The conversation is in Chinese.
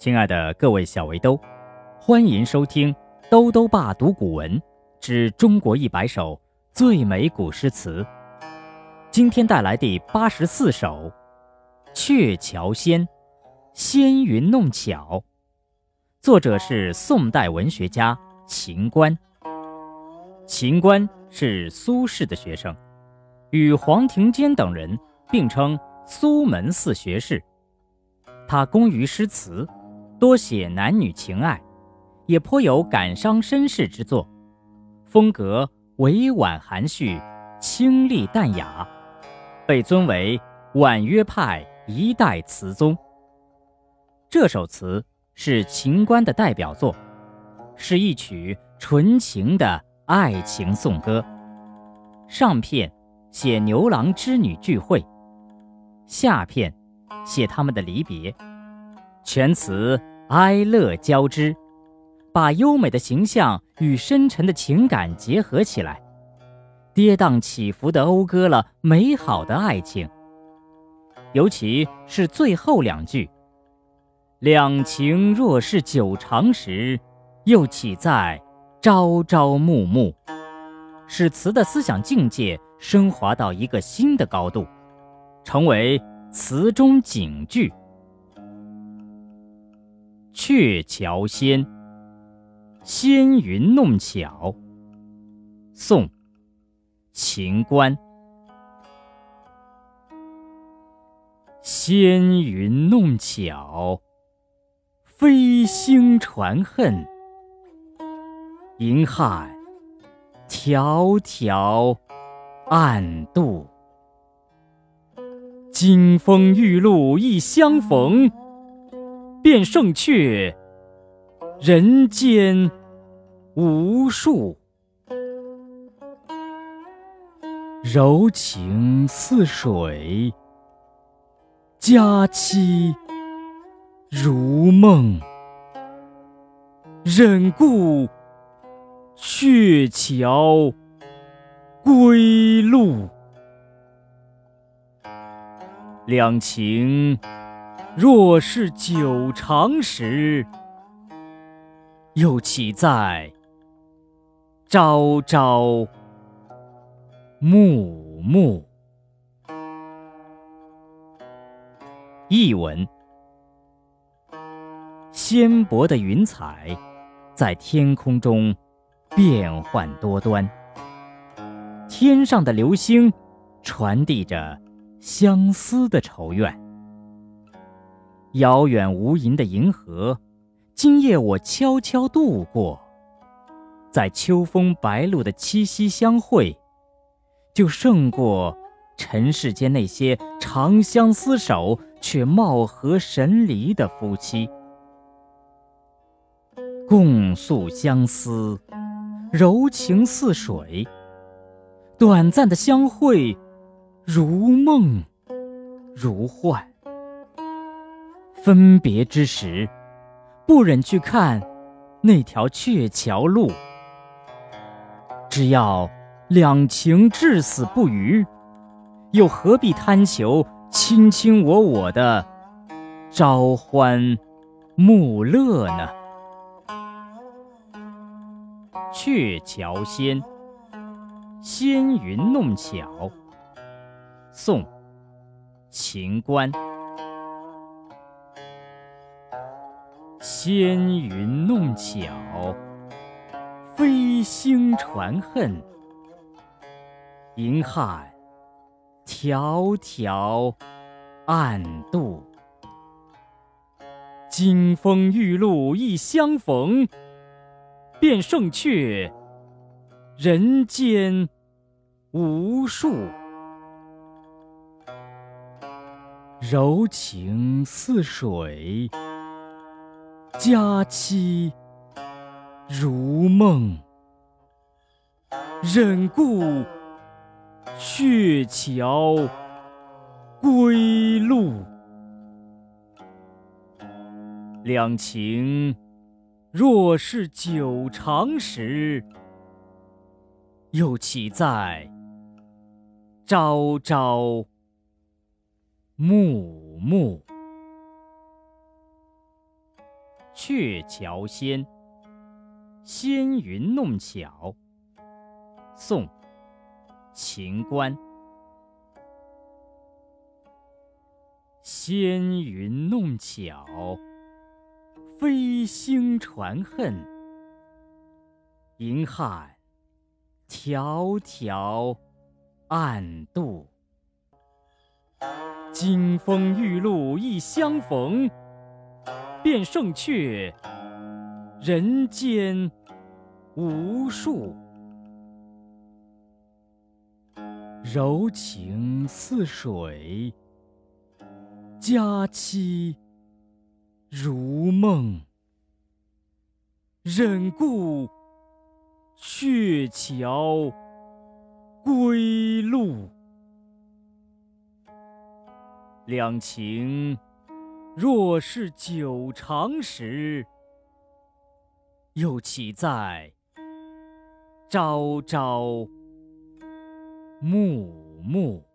亲爱的各位小围兜，欢迎收听《兜兜爸读古文之中国一百首最美古诗词》。今天带来第八十四首《鹊桥仙》，仙云弄巧。作者是宋代文学家秦观。秦观是苏轼的学生，与黄庭坚等人并称苏门四学士。他工于诗词。多写男女情爱，也颇有感伤身世之作，风格委婉含蓄，清丽淡雅，被尊为婉约派一代词宗。这首词是秦观的代表作，是一曲纯情的爱情颂歌。上片写牛郎织女聚会，下片写他们的离别，全词。哀乐交织，把优美的形象与深沉的情感结合起来，跌宕起伏地讴歌了美好的爱情。尤其是最后两句：“两情若是久长时，又岂在朝朝暮暮”，使词的思想境界升华到一个新的高度，成为词中警句。鹊桥仙，仙云弄巧。宋，秦观。仙云弄巧，飞星传恨。银汉迢迢暗度，金风玉露一相逢。便胜却人间无数，柔情似水，佳期如梦，忍顾鹊桥归路，两情。若是久长时，又岂在朝朝暮暮？译文：纤薄的云彩在天空中变幻多端，天上的流星传递着相思的愁怨。遥远无垠的银河，今夜我悄悄度过，在秋风白露的七夕相会，就胜过尘世间那些长相厮守却貌合神离的夫妻。共诉相思，柔情似水，短暂的相会，如梦如幻。分别之时，不忍去看那条鹊桥路。只要两情至死不渝，又何必贪求卿卿我我的朝欢暮乐呢？鹊桥仙，仙云弄巧。宋，秦观。纤云弄巧，飞星传恨。银汉迢迢暗度，金风玉露一相逢，便胜却人间无数。柔情似水。佳期如梦，忍顾鹊桥归路。两情若是久长时，又岂在朝朝暮暮？鹊桥仙，纤云弄巧。宋，秦观。纤云弄巧，飞星传恨。银汉迢迢暗度。金风玉露一相逢，便胜却人间无数。柔情似水。佳期如梦，忍顾鹊桥归路。两情若是久长时，又岂在朝朝暮暮。